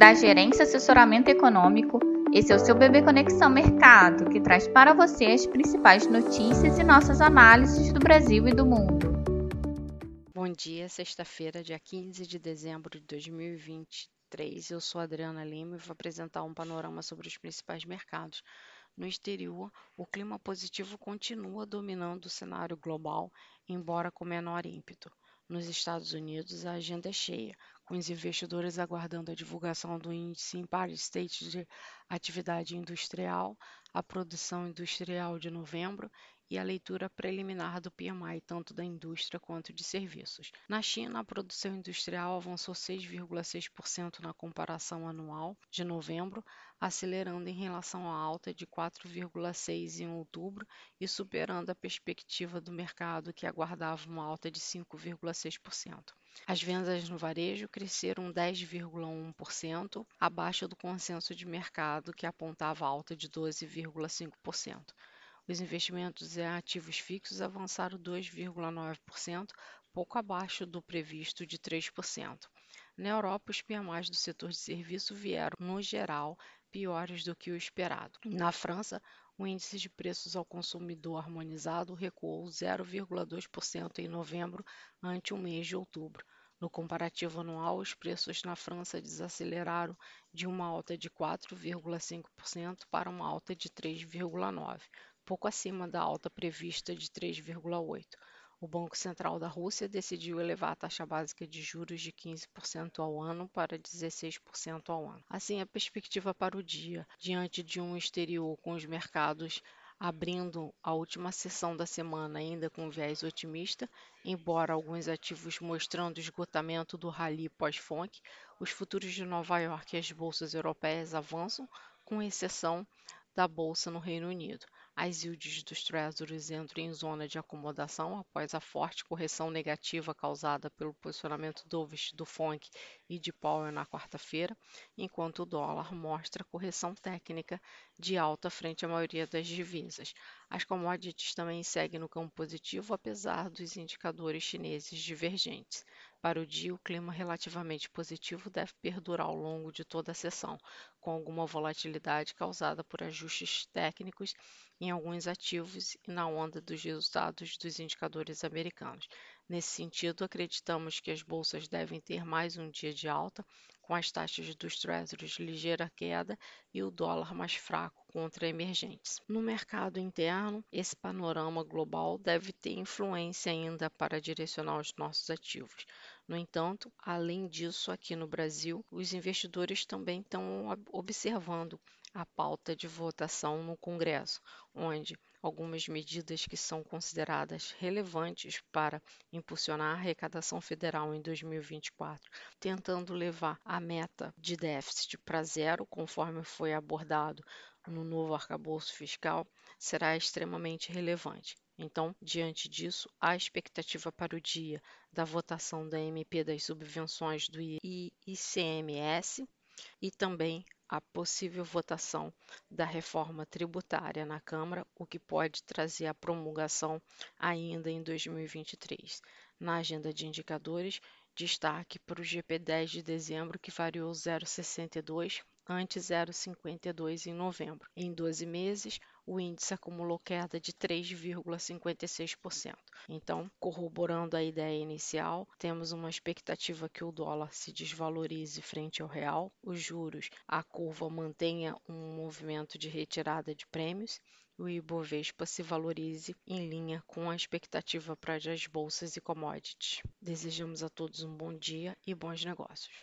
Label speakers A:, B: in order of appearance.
A: da Gerência Assessoramento Econômico. Esse é o seu Bebê Conexão Mercado, que traz para você as principais notícias e nossas análises do Brasil e do mundo.
B: Bom dia, sexta-feira, dia 15 de dezembro de 2023. Eu sou Adriana Lima e vou apresentar um panorama sobre os principais mercados. No exterior, o clima positivo continua dominando o cenário global, embora com menor ímpeto. Nos Estados Unidos, a agenda é cheia, com os investidores aguardando a divulgação do índice Empire State de atividade industrial, a produção industrial de novembro e a leitura preliminar do PMI, tanto da indústria quanto de serviços. Na China, a produção industrial avançou 6,6% na comparação anual de novembro, acelerando em relação à alta de 4,6% em outubro e superando a perspectiva do mercado, que aguardava uma alta de 5,6%. As vendas no varejo cresceram 10,1%, abaixo do consenso de mercado, que apontava alta de 12,5%. Os investimentos em ativos fixos avançaram 2,9%, pouco abaixo do previsto de 3%. Na Europa, os PMIs do setor de serviço vieram, no geral, piores do que o esperado. Na França, o índice de preços ao consumidor harmonizado recuou 0,2% em novembro ante o mês de outubro. No comparativo anual, os preços na França desaceleraram de uma alta de 4,5% para uma alta de 3,9%, pouco acima da alta prevista de 3,8%. O Banco Central da Rússia decidiu elevar a taxa básica de juros de 15% ao ano para 16% ao ano. Assim, a perspectiva para o dia, diante de um exterior com os mercados abrindo a última sessão da semana ainda com viés otimista, embora alguns ativos mostrando esgotamento do rally pós-FONC, os futuros de Nova York e as bolsas europeias avançam, com exceção da bolsa no Reino Unido. As yields dos Treasuries entram em zona de acomodação após a forte correção negativa causada pelo posicionamento dovish do FONC e de Powell na quarta-feira, enquanto o dólar mostra correção técnica de alta frente à maioria das divisas. As commodities também seguem no campo positivo, apesar dos indicadores chineses divergentes. Para o dia, o clima relativamente positivo deve perdurar ao longo de toda a sessão, com alguma volatilidade causada por ajustes técnicos em alguns ativos e na onda dos resultados dos indicadores americanos. Nesse sentido, acreditamos que as bolsas devem ter mais um dia de alta, com as taxas dos Treasuries ligeira queda e o dólar mais fraco contra emergentes. No mercado interno, esse panorama global deve ter influência ainda para direcionar os nossos ativos. No entanto, além disso, aqui no Brasil, os investidores também estão observando a pauta de votação no Congresso, onde algumas medidas que são consideradas relevantes para impulsionar a arrecadação federal em 2024, tentando levar a meta de déficit para zero, conforme foi abordado no novo arcabouço fiscal, será extremamente relevante. Então, diante disso, a expectativa para o dia da votação da MP das subvenções do ICMS e também a possível votação da reforma tributária na Câmara, o que pode trazer a promulgação ainda em 2023. Na agenda de indicadores, destaque para o GP10 de dezembro, que variou 0,62 ante 0,52 em novembro. Em 12 meses, o índice acumulou queda de 3,56%. Então, corroborando a ideia inicial, temos uma expectativa que o dólar se desvalorize frente ao real, os juros, a curva mantenha um movimento de retirada de prêmios o Ibovespa se valorize em linha com a expectativa para as bolsas e commodities. Desejamos a todos um bom dia e bons negócios.